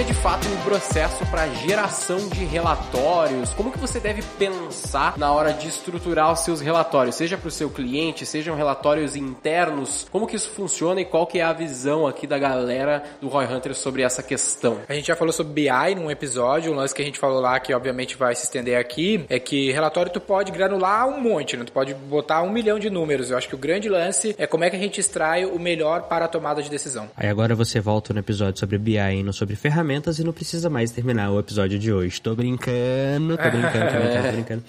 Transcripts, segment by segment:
Seria de fato o processo para geração de relatórios? Como que você deve pensar na hora de estruturar os seus relatórios, seja para o seu cliente, sejam relatórios internos? Como que isso funciona e qual que é a visão aqui da galera do Roy Hunter sobre essa questão? A gente já falou sobre BI num episódio, um lance que a gente falou lá que obviamente vai se estender aqui, é que relatório tu pode granular um monte, né? Tu pode botar um milhão de números. Eu acho que o grande lance é como é que a gente extrai o melhor para a tomada de decisão. Aí agora você volta no episódio sobre BI e no sobre ferramentas e não precisa mais terminar o episódio de hoje. Tô brincando, tô brincando, tô brincando, tô brincando.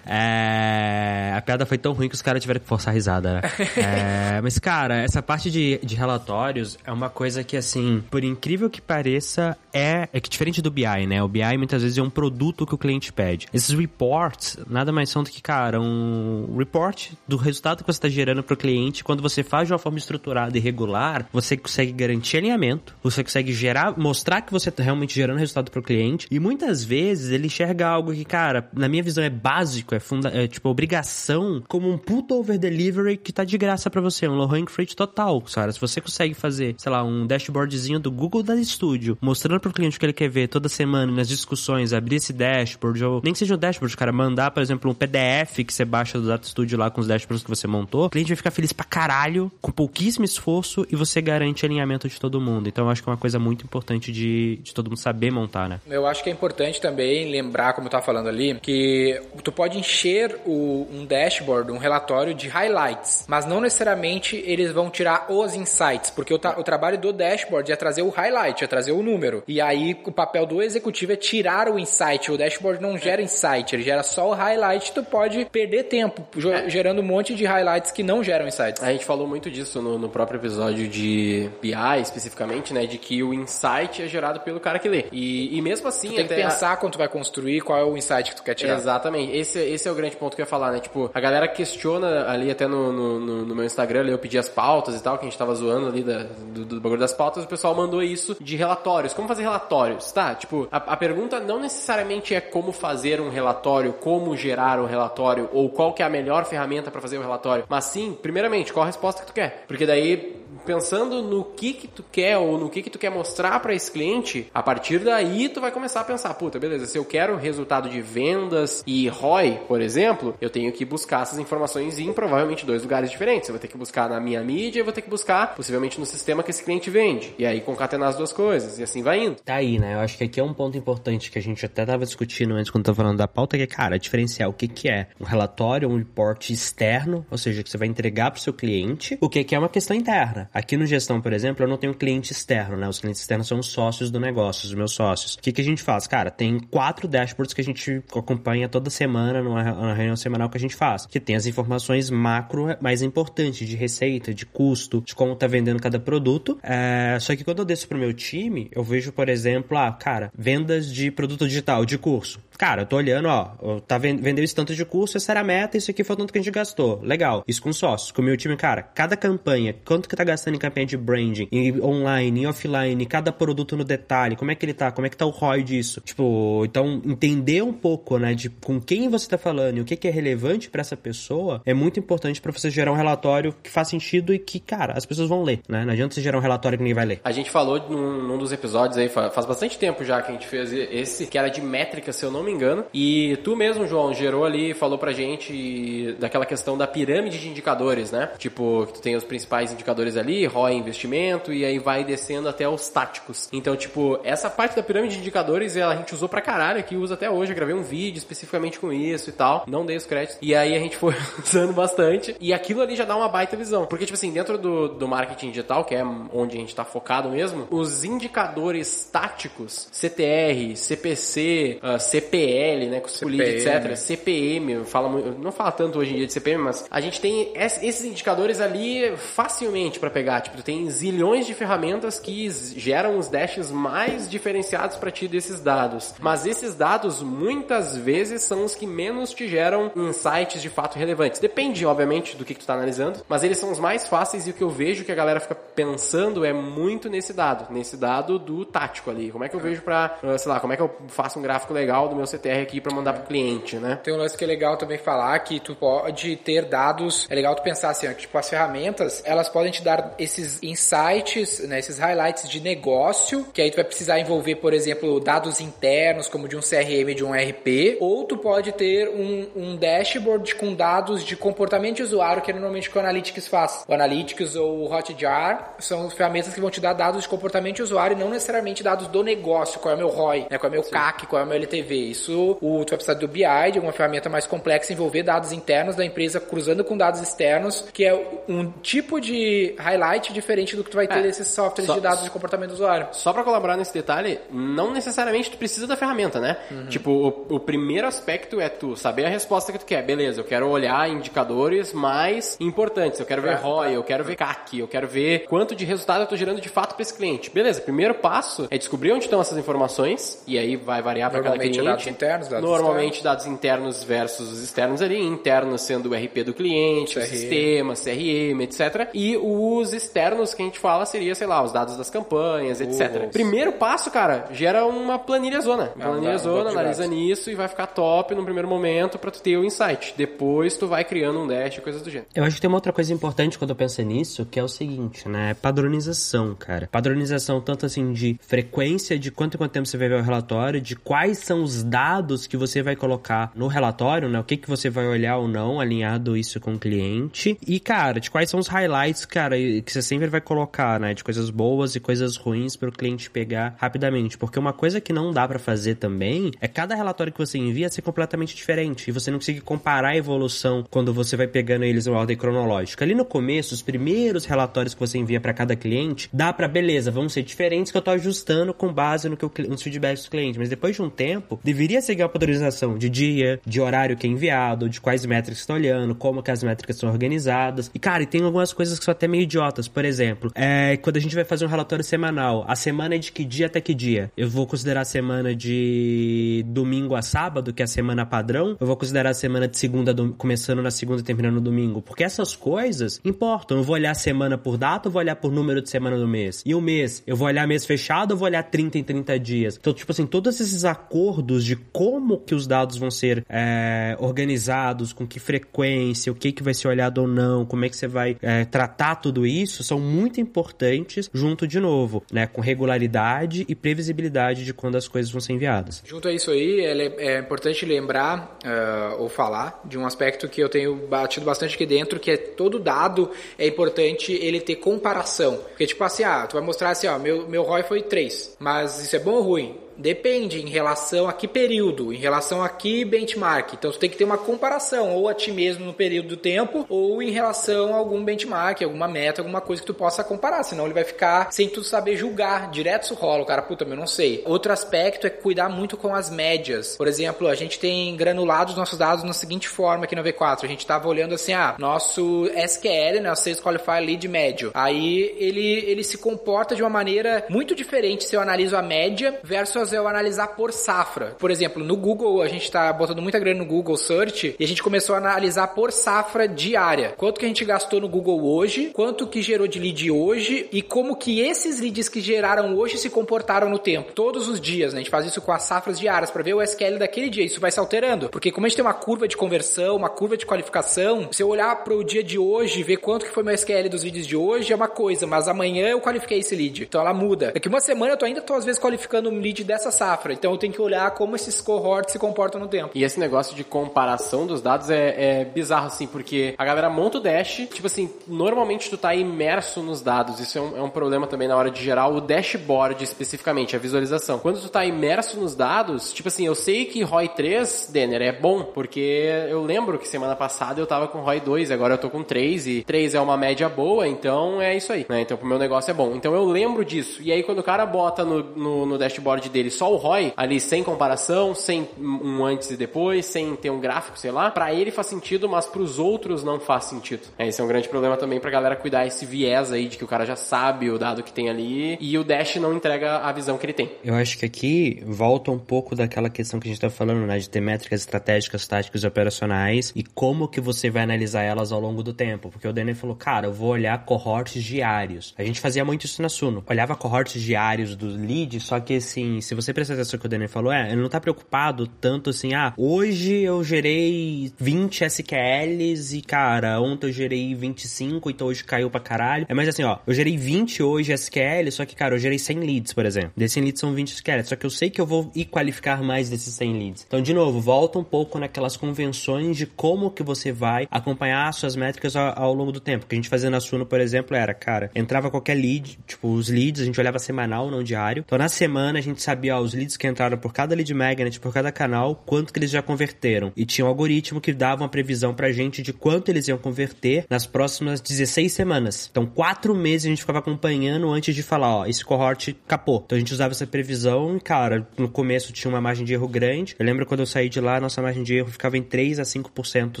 É, a piada foi tão ruim que os caras tiveram que forçar a risada, né? É, mas, cara, essa parte de, de relatórios é uma coisa que, assim, por incrível que pareça, é, é que diferente do BI, né? O BI muitas vezes é um produto que o cliente pede. Esses reports nada mais são do que, cara, um report do resultado que você está gerando para o cliente. Quando você faz de uma forma estruturada e regular, você consegue garantir alinhamento, você consegue gerar, mostrar que você está realmente gerando resultado para o cliente. E muitas vezes ele enxerga algo que, cara, na minha visão é básico, é, funda é tipo obrigação, como um put over delivery que tá de graça para você, um low hanging fruit total, cara. Se você consegue fazer, sei lá, um dashboardzinho do Google Data Studio, mostrando para o cliente o que ele quer ver toda semana nas discussões, abrir esse dashboard, ou nem que seja um dashboard, cara, mandar, por exemplo, um PDF que você baixa do Data Studio lá com os dashboards que você montou, o cliente vai ficar feliz pra caralho, com pouquíssimo esforço e você garante alinhamento de todo mundo. Então eu acho que é uma coisa muito importante de, de todo mundo saber montar, né? Eu acho que é importante também lembrar, como eu tava falando ali, que tu pode encher o, um dashboard, um relatório de highlights, mas não necessariamente eles vão tirar os insights, porque o, o trabalho do dashboard é trazer o highlight, é trazer o número. E aí o papel do executivo é tirar o insight. O dashboard não gera insight, ele gera só o highlight. Tu pode perder tempo gerando um monte de highlights que não geram insights. A gente falou muito disso no, no próprio episódio de BI, especificamente, né? De que o insight é gerado pelo cara que lê. E, e mesmo assim. Tu tem que pensar a... quando tu vai construir qual é o insight que tu quer tirar. Exatamente. Esse, esse é o grande ponto que eu ia falar, né? Tipo, a galera questiona ali até no, no, no, meu Instagram, ali eu pedi as pautas e tal, que a gente tava zoando ali da, do, do bagulho das pautas, o pessoal mandou isso de relatórios. Como fazer relatórios, tá? Tipo, a, a pergunta não necessariamente é como fazer um relatório, como gerar um relatório, ou qual que é a melhor ferramenta para fazer o um relatório, mas sim, primeiramente, qual a resposta que tu quer. Porque daí pensando no que que tu quer ou no que que tu quer mostrar para esse cliente, a partir daí tu vai começar a pensar, puta, beleza, se eu quero resultado de vendas e ROI, por exemplo, eu tenho que buscar essas informações em provavelmente dois lugares diferentes. Eu vou ter que buscar na minha mídia e vou ter que buscar possivelmente no sistema que esse cliente vende. E aí concatenar as duas coisas e assim vai indo. Tá aí, né? Eu acho que aqui é um ponto importante que a gente até tava discutindo antes quando tava falando da pauta, que é, cara, diferenciar o que que é um relatório, um report externo, ou seja, que você vai entregar pro seu cliente, o que que é uma questão interna. Aqui no gestão, por exemplo, eu não tenho cliente externo, né? Os clientes externos são os sócios do negócio, os meus sócios. O que, que a gente faz? Cara, tem quatro dashboards que a gente acompanha toda semana, numa reunião semanal que a gente faz, que tem as informações macro mais importantes de receita, de custo, de como tá vendendo cada produto. É, só que quando eu desço pro meu time, eu vejo, por exemplo, ah, cara, vendas de produto digital, de curso. Cara, eu tô olhando, ó, tá vendendo esse tanto de curso, essa era a meta, isso aqui foi o tanto que a gente gastou. Legal. Isso com sócios, com o meu time, cara, cada campanha, quanto que tá gastando em campanha de branding, em online, em offline, cada produto no detalhe, como é que ele tá, como é que tá o ROI disso. Tipo, então entender um pouco, né, de com quem você tá falando e o que, que é relevante para essa pessoa é muito importante para você gerar um relatório que faz sentido e que, cara, as pessoas vão ler, né? Não adianta você gerar um relatório que ninguém vai ler. A gente falou num, num dos episódios aí, faz bastante tempo já que a gente fez esse, que era de métrica, se eu não me engano. E tu mesmo, João, gerou ali, falou pra gente daquela questão da pirâmide de indicadores, né? Tipo, que tu tem os principais indicadores ali, ROI, investimento, e aí vai descendo até os táticos. Então, tipo, essa parte da pirâmide de indicadores a gente usou pra caralho aqui, usa até hoje. Eu gravei um vídeo especificamente com isso e tal. Não dei os créditos. E aí a gente foi usando bastante. E aquilo ali já dá uma baita visão. Porque, tipo assim, dentro do, do marketing digital, que é onde a gente tá focado mesmo, os indicadores táticos, CTR, CPC, uh, CP PL, né, com CPM. etc. CPM, fala, não fala tanto hoje em dia de CPM, mas a gente tem es- esses indicadores ali facilmente para pegar. Tipo, tu tem zilhões de ferramentas que geram os dashes mais diferenciados para ti desses dados. Mas esses dados muitas vezes são os que menos te geram insights de fato relevantes. Depende, obviamente, do que, que tu tá analisando, mas eles são os mais fáceis e o que eu vejo que a galera fica pensando é muito nesse dado, nesse dado do tático ali. Como é que eu vejo pra, eh, sei lá, como é que eu faço um gráfico legal do meu CTR aqui para mandar pro cliente, né? Tem um lance que é legal também falar que tu pode ter dados. É legal tu pensar assim, ó, que, tipo, as ferramentas, elas podem te dar esses insights, né, esses highlights de negócio, que aí tu vai precisar envolver, por exemplo, dados internos, como de um CRM, de um RP, ou tu pode ter um, um dashboard com dados de comportamento de usuário, que é normalmente o que o Analytics faz. O Analytics ou o Hotjar são ferramentas que vão te dar dados de comportamento de usuário e não necessariamente dados do negócio, qual é o meu ROI, né, qual é o meu CAC, qual é o meu LTV. Isso, o, tu vai precisar do BI, de alguma ferramenta mais complexa, envolver dados internos da empresa cruzando com dados externos, que é um tipo de highlight diferente do que tu vai ter É, desses softwares só- de dados de comportamento do usuário. Só pra colaborar nesse detalhe, não necessariamente tu precisa da ferramenta, né? Tipo, o, o primeiro aspecto é tu saber a resposta que tu quer. Beleza, eu quero olhar indicadores mais importantes. Eu quero ver É, ROI, eu quero ver CAC, eu quero ver quanto de resultado eu tô gerando de fato pra esse cliente. Beleza, primeiro passo é descobrir onde estão essas informações, e aí vai variar pra cada é cliente. Dados internos, dados Normalmente dados internos versus os externos ali, internos sendo o RP do cliente, o CRM. sistema, CRM, etc. E os externos que a gente fala seria, sei lá, os dados das campanhas, etc. Googles. Primeiro passo, cara, gera uma planilha zona. É, Planilha um zona, de analisa nisso e vai ficar top no primeiro momento pra tu ter o insight. Depois tu vai criando um dash e coisas do gênero. Eu acho que tem uma outra coisa importante quando eu penso nisso, que é o seguinte, né? Padronização, cara. Padronização tanto assim de frequência, de quanto em quanto tempo você vai ver o relatório, de quais são os dados que você vai colocar no relatório, né? O que, que você vai olhar ou não, alinhado isso com o cliente. E, cara, de quais são os highlights, cara, que você sempre vai colocar, né? De coisas boas e coisas ruins para o cliente pegar rapidamente. Porque uma coisa que não dá pra fazer também é cada relatório que você envia ser completamente diferente. E você não consegue comparar a evolução quando você vai pegando eles em ordem cronológica. Ali no começo, os primeiros relatórios que você envia pra cada cliente, dá pra beleza, vão ser diferentes que eu tô ajustando com base no que cli- nos feedbacks do cliente. Mas depois de um tempo, deveria seguir a padronização de dia, de horário que é enviado, de quais métricas estão olhando, como que as métricas são organizadas. E cara, e tem algumas coisas que são até meio idiotas. Por exemplo, é, quando a gente vai fazer um relatório semanal, a semana é de que dia até que dia? Eu vou considerar a semana de domingo a sábado, que é a semana padrão? Eu vou considerar a semana de segunda, a dom- começando na segunda e terminando no domingo? Porque essas coisas importam. Eu vou olhar semana por data ou vou olhar por número de semana do mês? E o mês? Eu vou olhar mês fechado ou vou olhar 30 em 30 dias? Então, tipo assim, todos esses acordos de como que os dados vão ser é, organizados, com que frequência, o que que vai ser olhado ou não, como é que você vai é, tratar tudo isso, são muito importantes junto de novo, né? Com regularidade e previsibilidade de quando as coisas vão ser enviadas. Junto a isso aí, é, é importante lembrar ah, ou falar de um aspecto que eu tenho batido bastante aqui dentro, que é todo dado é importante ele ter comparação. Porque tipo assim, ah, tu vai mostrar assim, ó, meu, meu ROI foi 3, mas isso é bom ou ruim? Depende em relação a que período, em relação a que benchmark. Então tu tem que ter uma comparação, ou a ti mesmo no período do tempo, ou em relação a algum benchmark, alguma meta, alguma coisa que tu possa comparar. Senão ele vai ficar sem tu saber julgar. Direto isso rola, o cara, puta, eu não sei. Outro aspecto é cuidar muito com as médias. Por exemplo, a gente tem granulado os nossos dados na seguinte forma aqui no V4. A gente tava olhando assim, ah, nosso SQL, né, o Sales Qualifier Lead médio. Aí ele, ele se comporta de uma maneira muito diferente se eu analiso a média versus eu analisar por safra. Por exemplo, no Google, a gente tá botando muita grana no Google Search e a gente começou a analisar por safra diária. Quanto que a gente gastou no Google hoje, quanto que gerou de lead hoje e como que esses leads que geraram hoje se comportaram no tempo. Todos os dias, né? A gente faz isso com as safras diárias para ver o SQL daquele dia. Isso vai se alterando. Porque como a gente tem uma curva de conversão, uma curva de qualificação, se eu olhar para o dia de hoje ver quanto que foi meu SQL dos vídeos de hoje é uma coisa, mas amanhã eu qualifiquei esse lead. Então ela muda. Daqui uma semana eu tô ainda tô às vezes qualificando um lead dessa safra. Então eu tenho que olhar como esses cohorts se comportam no tempo. E esse negócio de comparação dos dados é, é bizarro, assim, porque a galera monta o dash, tipo assim, normalmente tu tá imerso nos dados. Isso é um, é um problema também na hora de gerar o dashboard especificamente, a visualização. Quando tu tá imerso nos dados, tipo assim, eu sei que ROI 3, Denner, é bom, porque eu lembro que semana passada eu tava com ROI 2, agora eu tô com 3, e 3 é uma média boa, então é isso aí, né? Então pro meu negócio é bom. Então eu lembro disso. E aí quando o cara bota no, no, no dashboard dele dele só o ROI, ali sem comparação, sem um antes e depois, sem ter um gráfico, sei lá, para ele faz sentido, mas para os outros não faz sentido. É, esse é um grande problema também pra galera cuidar esse viés aí de que o cara já sabe o dado que tem ali e o Dash não entrega a visão que ele tem. Eu acho que aqui volta um pouco daquela questão que a gente tá falando, né, de ter métricas estratégicas, táticas e operacionais e como que você vai analisar elas ao longo do tempo. Porque o Daniel falou, cara, eu vou olhar cohorts diários. A gente fazia muito isso na Suno. Olhava cohorts diários do lead, só que assim, se você prestar atenção que o Daniel falou, é, ele não tá preocupado tanto assim, ah, hoje eu gerei 20 SQLs e, cara, ontem eu gerei 25, então hoje caiu pra caralho. É mais assim, ó, eu gerei 20 hoje SQL, só que, cara, eu gerei 100 leads, por exemplo. Desses 100 leads são 20 SQL, só que eu sei que eu vou ir qualificar mais desses 100 leads. Então, de novo, volta um pouco naquelas convenções de como que você vai acompanhar suas métricas ao, ao longo do tempo. O que a gente fazia na Suno, por exemplo, era, cara, entrava qualquer lead, tipo, os leads, a gente olhava semanal, não diário. Então, na semana, a gente sabia, ó, os leads que entraram por cada lead magnet, por cada canal, quanto que eles já converteram. E tinha um algoritmo que dava uma previsão pra gente de quanto eles iam converter nas próximas 16 semanas. Então, quatro meses a gente ficava acompanhando antes de falar, ó, esse cohort capou. Então, a gente usava essa previsão e, cara, no começo tinha uma margem de erro grande. Eu lembro quando eu saí de lá, nossa margem de erro ficava em 3 a 5%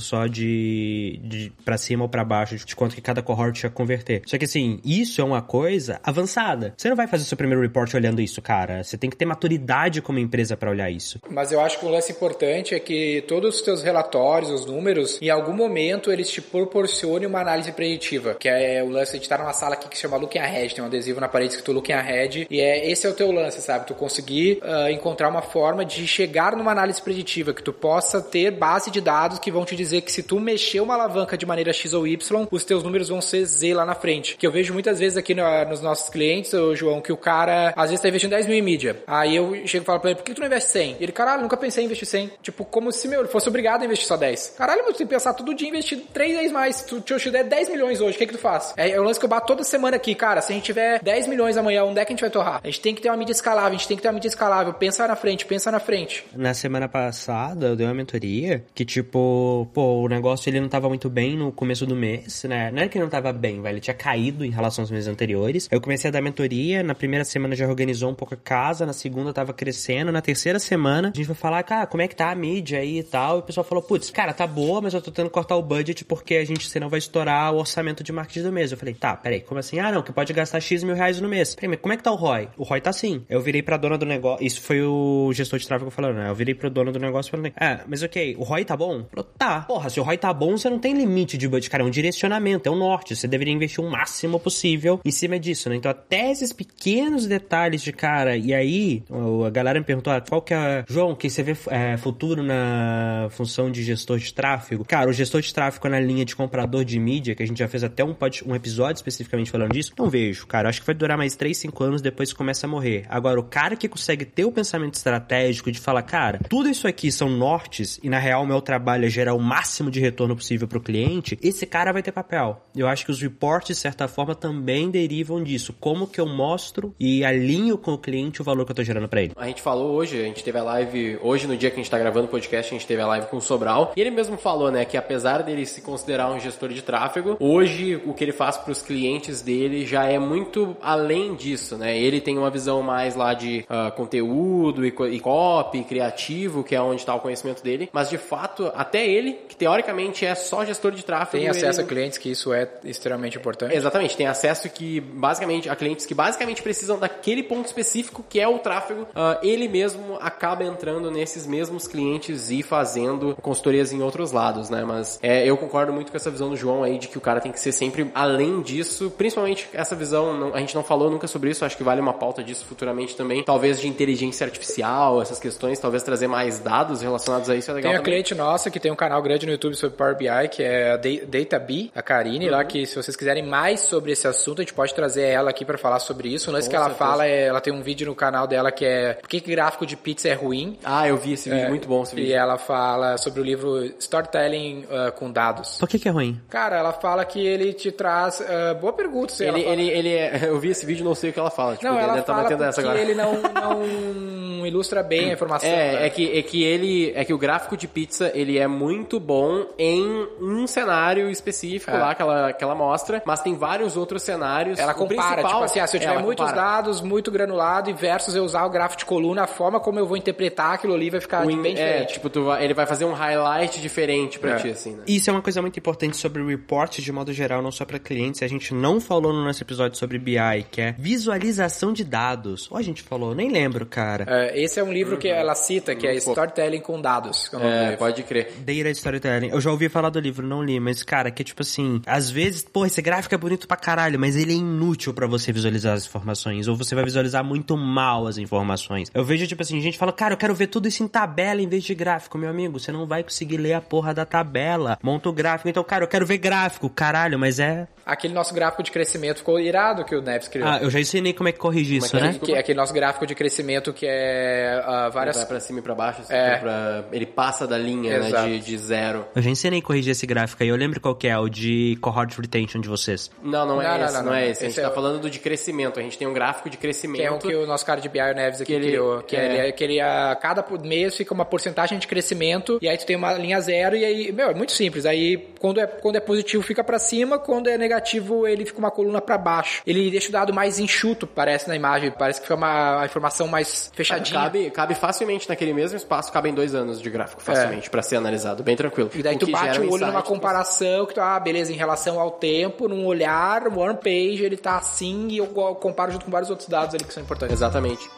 só de, de para cima ou para baixo de quanto que cada cohort ia converter. Só que assim, isso é uma coisa avançada. Você não vai fazer seu primeiro report olhando isso, cara. Você tem que ter maturidade como empresa para olhar isso. Mas eu acho que um lance importante é que todos os teus relatórios, os números, em algum momento eles te proporcionem uma análise preditiva, que é o lance de estar numa sala aqui que se chama Looking Ahead, tem um adesivo na parede escrito Looking Ahead, e é esse é o teu lance, sabe? Tu conseguir uh, encontrar uma forma de chegar numa análise preditiva, que tu possa ter base de dados que vão te dizer que se tu mexer uma alavanca de maneira X ou Y, os teus números vão ser Z lá na frente. Que eu vejo muitas vezes aqui no, nos nossos clientes, ô, João, que o cara às vezes tá investindo 10 mil em mídia. Aí eu chego e falo pra ele, por que tu não investe 100? E ele, caralho, nunca pensei em investir 100. Tipo, como se meu, ele fosse obrigado a investir só 10. Caralho, mas tu tem que pensar todo dia investir 3 vezes mais. Tu te der 10 milhões hoje, o que que tu faz? É, é o lance que eu bato toda semana aqui, cara. Se a gente tiver 10 milhões amanhã, onde é que a gente vai torrar? A gente tem que ter uma mídia escalável, a gente tem que ter uma mídia escalável. Pensa na frente, pensa na frente. Na semana passada, eu dei uma mentoria que, tipo, pô, o negócio ele não tava muito bem no começo do mês, né? Não é que ele não tava bem, velho. Ele tinha caído em relação aos meses anteriores. Eu comecei a dar mentoria. Na primeira semana já organizou um pouco a casa. Na segunda tava crescendo. Na terceira semana, a gente vai falar, cara, como é que tá a mídia aí e tal. E o pessoal falou, putz, cara, tá boa, mas eu tô tentando cortar o budget porque a gente senão vai estourar o orçamento de marketing do mês. Eu falei, tá, peraí, como assim? Ah, não, que pode gastar X mil reais no mês. Peraí, mas como é que tá o ROI? O ROI tá assim. Eu virei pra dona do negócio. Isso foi o gestor de tráfego falando, né? Eu virei pro dono do negócio falando, ah, mas ok, o ROI tá bom? Falou, tá. Porra, se o ROI tá bom, você não tem limite de budget, cara. É um direcionamento, é um norte. Você deveria investir o máximo possível em cima disso, né? Então, até esses pequenos detalhes de cara. E aí, a galera me perguntou, ah, qual que é. João, que você vê é, futuro na função de gestor de tráfego? Cara, o gestor de tráfego na linha de comprador de mídia, que a gente já fez até um, um episódio especificamente falando disso, não vejo, cara. Acho que vai durar mais 3, 5 anos depois começa a morrer. Agora, o cara que consegue ter o pensamento estratégico de falar, cara, tudo isso aqui são nortes e na real meu trabalho é gerar o máximo de retorno possível pro cliente, esse cara vai ter papel. Eu acho que os reports, de certa forma, também derivam disso. Como que eu mostro e alinho com o cliente o valor que eu tô gerando para ele. A gente falou hoje, a gente teve a live, hoje no dia que a gente tá gravando o podcast, a gente teve a live com o Sobral, e ele mesmo falou, né, que apesar dele se considerar um gestor de tráfego, hoje o que ele faz pros clientes dele já é muito além disso, né? Ele tem uma visão mais lá de uh, conteúdo e, e copy, criativo, que é onde tá o conhecimento dele, mas de fato, até ele, que teoricamente é só gestor de tráfego. Tem acesso ele... a clientes que isso é extremamente importante. Exatamente, tem acesso que basicamente a clientes que basicamente precisam daquele ponto específico que é o tráfego. Uh, ele mesmo acaba entrando nesses mesmos clientes e fazendo consultorias em outros lados, né? Mas é, eu concordo muito com essa visão do João aí de que o cara tem que ser sempre além disso, principalmente essa visão, não, a gente não falou nunca sobre isso, acho que vale uma pauta disso futuramente também, talvez de inteligência artificial, essas questões, talvez trazer mais dados relacionados a isso é legal. Tem a também. cliente nossa que tem um canal grande no YouTube sobre Power BI, que é a DataB, a Karine, uhum. lá que se vocês quiserem mais sobre esse assunto, a gente pode trazer ela aqui para falar sobre isso. O lance que ela certeza. fala é, ela tem um vídeo no canal dela que é Por que, gráfico de pizza é ruim? Ah, eu vi esse vídeo, é, muito bom esse vídeo. E ela fala sobre o livro Storytelling uh, com dados. Por que, que é ruim? Cara, ela fala que ele te traz. Uh, boa pergunta, se ele, ela ele, ele é, Eu vi esse vídeo não sei o que ela fala. Tipo, não, ela ele fala tá essa agora. ele não, não ilustra bem a informação. É, né? é que, é que ele. É que o gráfico de pizza ele é muito bom em um cenário específico É. lá que ela, que ela mostra, mas tem vários outros cenários. Ela O compara, principal- tipo assim, ah, se eu tiver ela muitos compara. dados, muito granulado e versus eu usar o gráfico de coluna, a forma como eu vou interpretar aquilo ali vai ficar O bem in- é, diferente. tipo, tu vai- ele vai fazer um highlight diferente pra É. ti, assim, né? Isso é uma coisa muito importante sobre report de modo geral, não só para clientes. A gente não falou no nosso episódio sobre BI, que é visualização de dados. Ou a gente falou, nem lembro, cara. É, esse é um livro que ela cita, que é Storytelling com Dados. que é É, pode crer. Data Storytelling. Eu já ouvi falar do livro, não li, mas, cara, que tipo assim, às vezes, pô, esse gráfico é bonito pra caralho, mas ele é inútil pra você visualizar as informações, ou você vai visualizar muito mal as informações. Eu vejo, tipo assim, gente fala, cara, eu quero ver tudo isso em tabela em vez de gráfico, meu amigo, você não vai conseguir ler a porra da tabela. Monta o gráfico, então, cara, eu quero ver gráfico, caralho, mas é. Aquele nosso gráfico de crescimento ficou irado que o Neves criou. Ah, eu já ensinei como é que corrige isso, que é né? isso? que é aquele nosso gráfico de crescimento que é ah, Ele várias vai pra cima e pra baixo, assim, É. pra- ele passa da linha, Exato. né, de, de zero. Eu já ensinei a corrigir esse gráfico aí. Eu lembro qual que é, o de cohort retention de vocês. Não, não é Não, não, esse, não, não, não. é esse. A gente Esse tá é o- falando do de crescimento. A gente tem um gráfico de crescimento. Que é o que o nosso cara de BI, o Neves, aqui Que ele- criou. Que é. ele, é- que ele, a cada mês fica uma porcentagem de crescimento, e aí tu tem uma linha zero, e aí, meu, é muito simples. Aí, quando é, quando é positivo, fica pra cima, quando é negativo, ele fica uma coluna pra baixo. Ele deixa o dado mais enxuto, parece na imagem, parece que fica uma, informação mais fechadinha. Cabe, cabe facilmente naquele mesmo espaço, cabem dois anos de gráfico, facilmente, pra ser analisado, bem tranquilo. É. E daí O tu bate o olho numa insight, comparação que tu, ah, beleza, em relação ao tempo, num olhar, one page, ele tá assim, e eu comparo junto com vários outros dados ali que são importantes. Exatamente.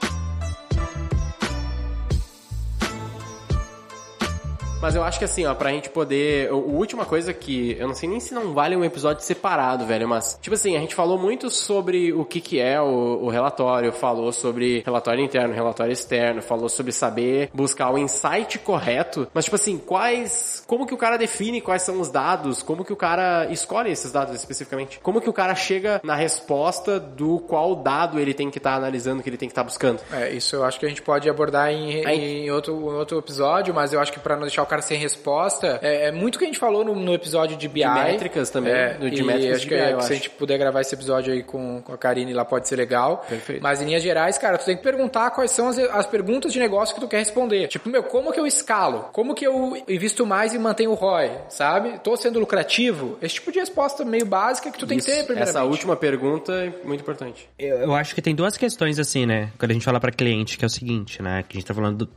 Mas eu acho que assim, ó, pra gente poder. A última coisa que. Eu não sei nem se não vale um episódio separado, velho, mas. Tipo assim, a gente falou muito sobre o que, que é o, o relatório, falou sobre relatório interno, relatório externo, falou sobre saber buscar o insight correto. Mas, tipo assim, quais. Como que o cara define quais são os dados? Como que o cara escolhe esses dados especificamente? Como que o cara chega na resposta do qual dado ele tem que estar analisando, que ele tem que estar buscando? É, isso eu acho que a gente pode abordar em, em outro, em outro episódio, mas eu acho que pra não deixar o cara sem resposta, é, é muito que a gente falou no, no episódio de BI. métricas também, É, do- de e métricas acho de que BI, é, eu se acho. a gente puder gravar esse episódio aí com, com a Karine lá pode ser legal. Perfeito. Mas em linhas gerais, cara, tu tem que perguntar quais são as, as perguntas de negócio que tu quer responder. Tipo, meu, como que eu escalo? Como que eu invisto mais e mantenho o ROI? Sabe? Tô sendo lucrativo? Esse tipo de resposta meio básica que tu tem Isso, que ter, primeiramente. Essa última pergunta é muito importante. Eu, eu acho que tem duas questões assim, né? Quando a gente fala pra cliente, que é o seguinte, né? Que a gente tá falando do,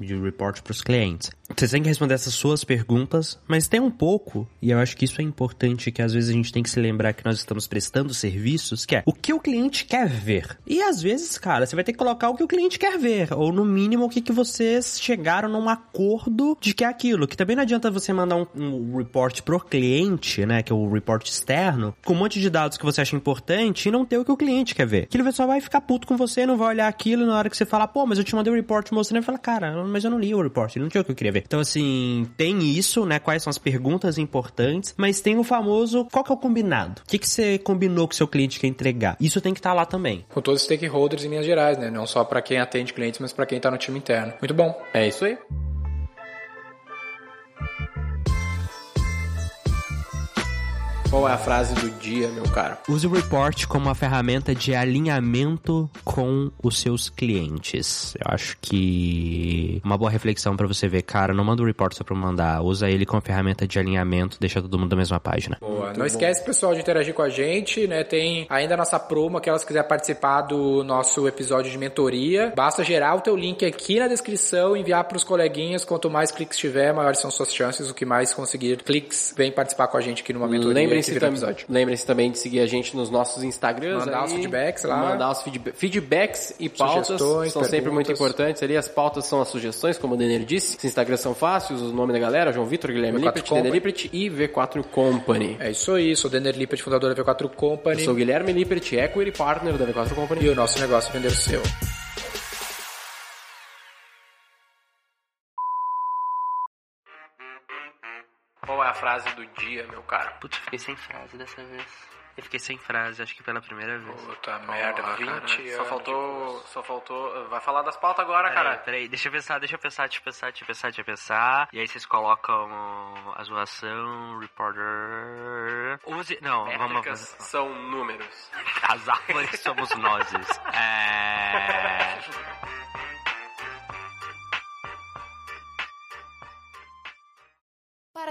de report pros clientes. Você tem que responder essas suas perguntas, mas tem um pouco, e eu acho que isso é importante, que às vezes a gente tem que se lembrar que nós estamos prestando serviços, que é o que o cliente quer ver. E às vezes, cara, você vai ter que colocar o que o cliente quer ver, ou no mínimo o que, que vocês chegaram num acordo de que é aquilo. Que também não adianta você mandar um, um report pro cliente, né? Que é o report externo, com um monte de dados que você acha importante e não ter o que o cliente quer ver. Ele só vai ficar puto com você, não vai olhar aquilo na hora que você fala, pô, mas eu te mandei o report mostrando, ele fala, cara, mas eu não li o report, ele não tinha o que eu queria ver. Então, assim, tem isso, né? Quais são as perguntas importantes, mas tem o famoso, qual que é o combinado? O que, que você combinou que o seu cliente quer entregar? Isso tem que estar lá também. Com todos os stakeholders em linhas gerais, né? Não só pra quem atende clientes, mas pra quem tá no time interno. Muito bom. É isso aí. Qual é a frase do dia, meu caro? Use o report como uma ferramenta de alinhamento com os seus clientes. Eu acho que uma boa reflexão pra você ver, cara, não manda o report só pra mandar, usa ele como ferramenta de alinhamento, deixa todo mundo na mesma página. Boa. Não esquece, pessoal, de interagir com a gente, né? Tem ainda a nossa promo, que quiser participar do nosso episódio de mentoria. Basta gerar o teu link aqui na descrição, enviar pros coleguinhas. Quanto mais cliques tiver, maiores são suas chances. O que mais conseguir cliques, vem participar com a gente aqui numa mentoria. Lembrem-se vira tam lembrem-se também de seguir a gente nos nossos Instagrams. Mandar aí, os feedbacks lá. Mandar os feedba- feedbacks e pautas. Sugestões, São sempre muito importantes ali. As pautas são as sugestões, como o Denner disse. Os Instagrams são fáceis, o nome da galera, João Vitor, Guilherme V4 Lippert. Denner Lippert e V4 Company. É isso aí, sou Denner Lippert, fundador da V4 Eu Company. sou o Guilherme Lippert, Equity Partner da V4 Company. E o nosso negócio é vender o seu. Frase do dia, meu cara? Putz, fiquei sem frase dessa vez. Eu fiquei sem frase, acho que pela primeira vez. Puta merda, 20 Só faltou. Só faltou. Vai falar das pautas agora, Peraí, cara. peraí, deixa eu pensar, deixa eu pensar, deixa eu pensar, deixa eu pensar, deixa eu pensar. E aí vocês colocam a zoação, reporter. Use. Não, vamos. Métricas são números. As árvores somos nós. É.